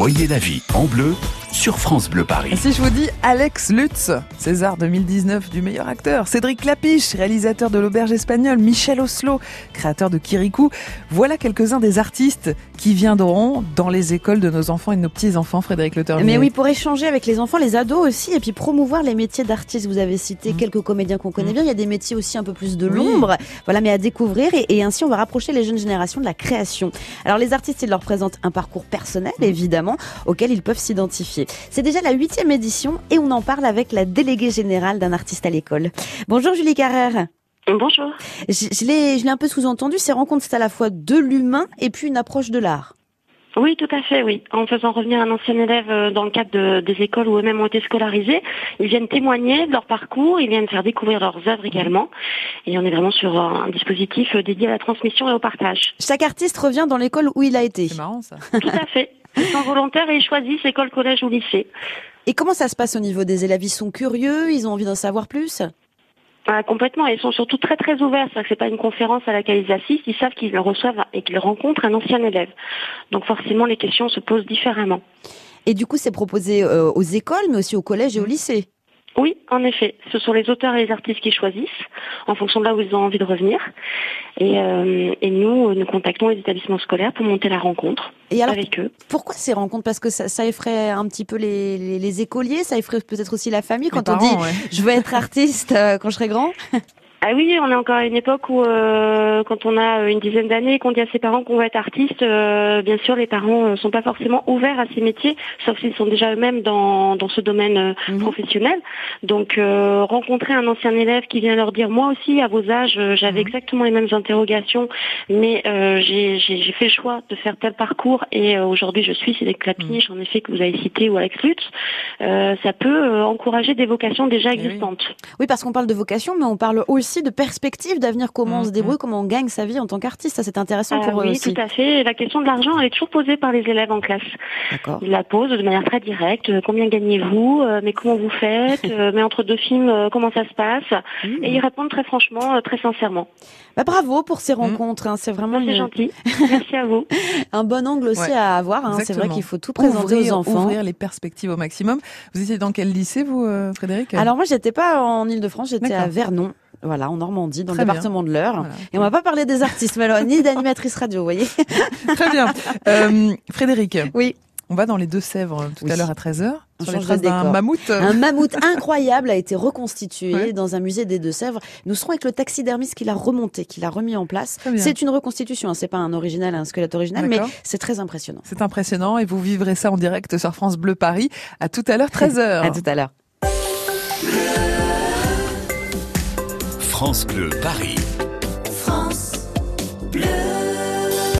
Voyez la vie en bleu sur France Bleu Paris. Si je vous dis Alex Lutz, César 2019 du meilleur acteur, Cédric Lapiche, réalisateur de l'auberge espagnole, Michel Oslo, créateur de Kirikou, voilà quelques-uns des artistes qui viendront dans les écoles de nos enfants et de nos petits-enfants, Frédéric Le Mais oui, pour échanger avec les enfants, les ados aussi, et puis promouvoir les métiers d'artistes. Vous avez cité mmh. quelques comédiens qu'on connaît mmh. bien, il y a des métiers aussi un peu plus de l'ombre, voilà, mais à découvrir, et, et, ainsi on va rapprocher les jeunes générations de la création. Alors les artistes, ils leur présentent un parcours personnel, évidemment, auquel ils peuvent s'identifier. C'est déjà la huitième édition et on en parle avec la déléguée générale d'un artiste à l'école. Bonjour Julie Carrère. Bonjour. Je, l'ai un peu sous-entendu, ces rencontres, c'est à la fois de l'humain et puis une approche de l'art. Oui, tout à fait, oui. En faisant revenir un ancien élève euh, dans le cadre des écoles où eux-mêmes ont été scolarisés, ils viennent témoigner de leur parcours, ils viennent faire découvrir leurs œuvres également. Et on est vraiment sur un dispositif dédié à la transmission et au partage. Chaque artiste revient dans l'école où il a été. C'est marrant ça. Tout à fait. Ils sont volontaires et ils choisissent école, collège ou lycée. Et comment ça se passe au niveau des élèves? Ils sont curieux? Ils ont envie d'en savoir plus? Ah, complètement. Ils sont surtout très très ouverts. C'est c'est pas une conférence à laquelle ils assistent. Ils savent qu'ils reçoivent et qu'ils rencontrent un ancien élève. Donc forcément, les questions se posent différemment. Et du coup, c'est proposé euh, aux écoles, mais aussi au collège et au lycée? Oui, en effet. Ce sont les auteurs et les artistes qui choisissent en fonction de là où ils ont envie de revenir. Et, euh, nous, nous contactons les établissements scolaires pour monter la rencontre et avec eux. Pourquoi ces rencontres? Parce que ça, effraie un petit peu les, écoliers, ça effraie peut-être aussi la famille quand on dit je veux être artiste euh, quand je serai grand Ah oui, on est encore à une époque où, euh, quand on a une dizaine d'années, qu'on dit à ses parents qu'on veut être artiste, euh, bien sûr, les parents ne sont pas forcément ouverts à ces métiers, sauf s'ils sont déjà eux-mêmes dans, dans ce domaine euh, mhm. professionnel. Donc, rencontrer un ancien élève qui vient leur dire, moi aussi, à vos âges, j'avais mhm. exactement les mêmes interrogations, mais j'ai fait le choix de faire tel parcours et aujourd'hui, je suis Cédric Clapiniche, mhm. en effet, que vous avez cité, ou Alex Lutz. ça peut encourager des vocations déjà eh existantes. oui parce qu'on parle de vocation, mais on parle aussi de perspectives d'avenir, comment on se mm, débrouille, mm. comment on gagne sa vie en tant qu'artiste. Ça, c'est intéressant pour eux oui, aussi. Oui, tout à fait. La question de l'argent, elle est toujours posée par les élèves en classe. Ils la posent de manière très directe. Euh, combien gagnez-vous? Euh, Mais comment vous faites? Euh, Mais entre deux films, comment ça se passe? Mm. Et ils répondent très franchement, très sincèrement. Bah, bravo pour ces rencontres. Hein. C'est vraiment C'est gentil. Merci à vous. Un bon angle aussi à avoir. Hein. C'est vrai qu'il faut tout présenter aux enfants. Ouvrir les perspectives au maximum. Vous étiez dans quel lycée, vous, Frédéric? Alors moi, j'étais pas en Ile-de-France, j'étais à Vernon. Voilà, en Normandie, dans le département de l'Eure. Et on va pas parler des artistes, mais ni d'animatrice radio, vous voyez. Très bien. Euh, Frédéric. Oui. On va dans les Deux-Sèvres tout à l'heure à 13h. sur les traces d'un mammouth. Un mammouth incroyable a été reconstitué dans un musée des Deux-Sèvres. Nous serons avec le taxidermiste qui l'a remonté, qui l'a remis en place. C'est une reconstitution, hein. c'est pas un original, un squelette original, mais c'est très impressionnant. C'est impressionnant et vous vivrez ça en direct sur France Bleu Paris. À tout à l'heure, 13h. à tout à l'heure. France Bleu Paris.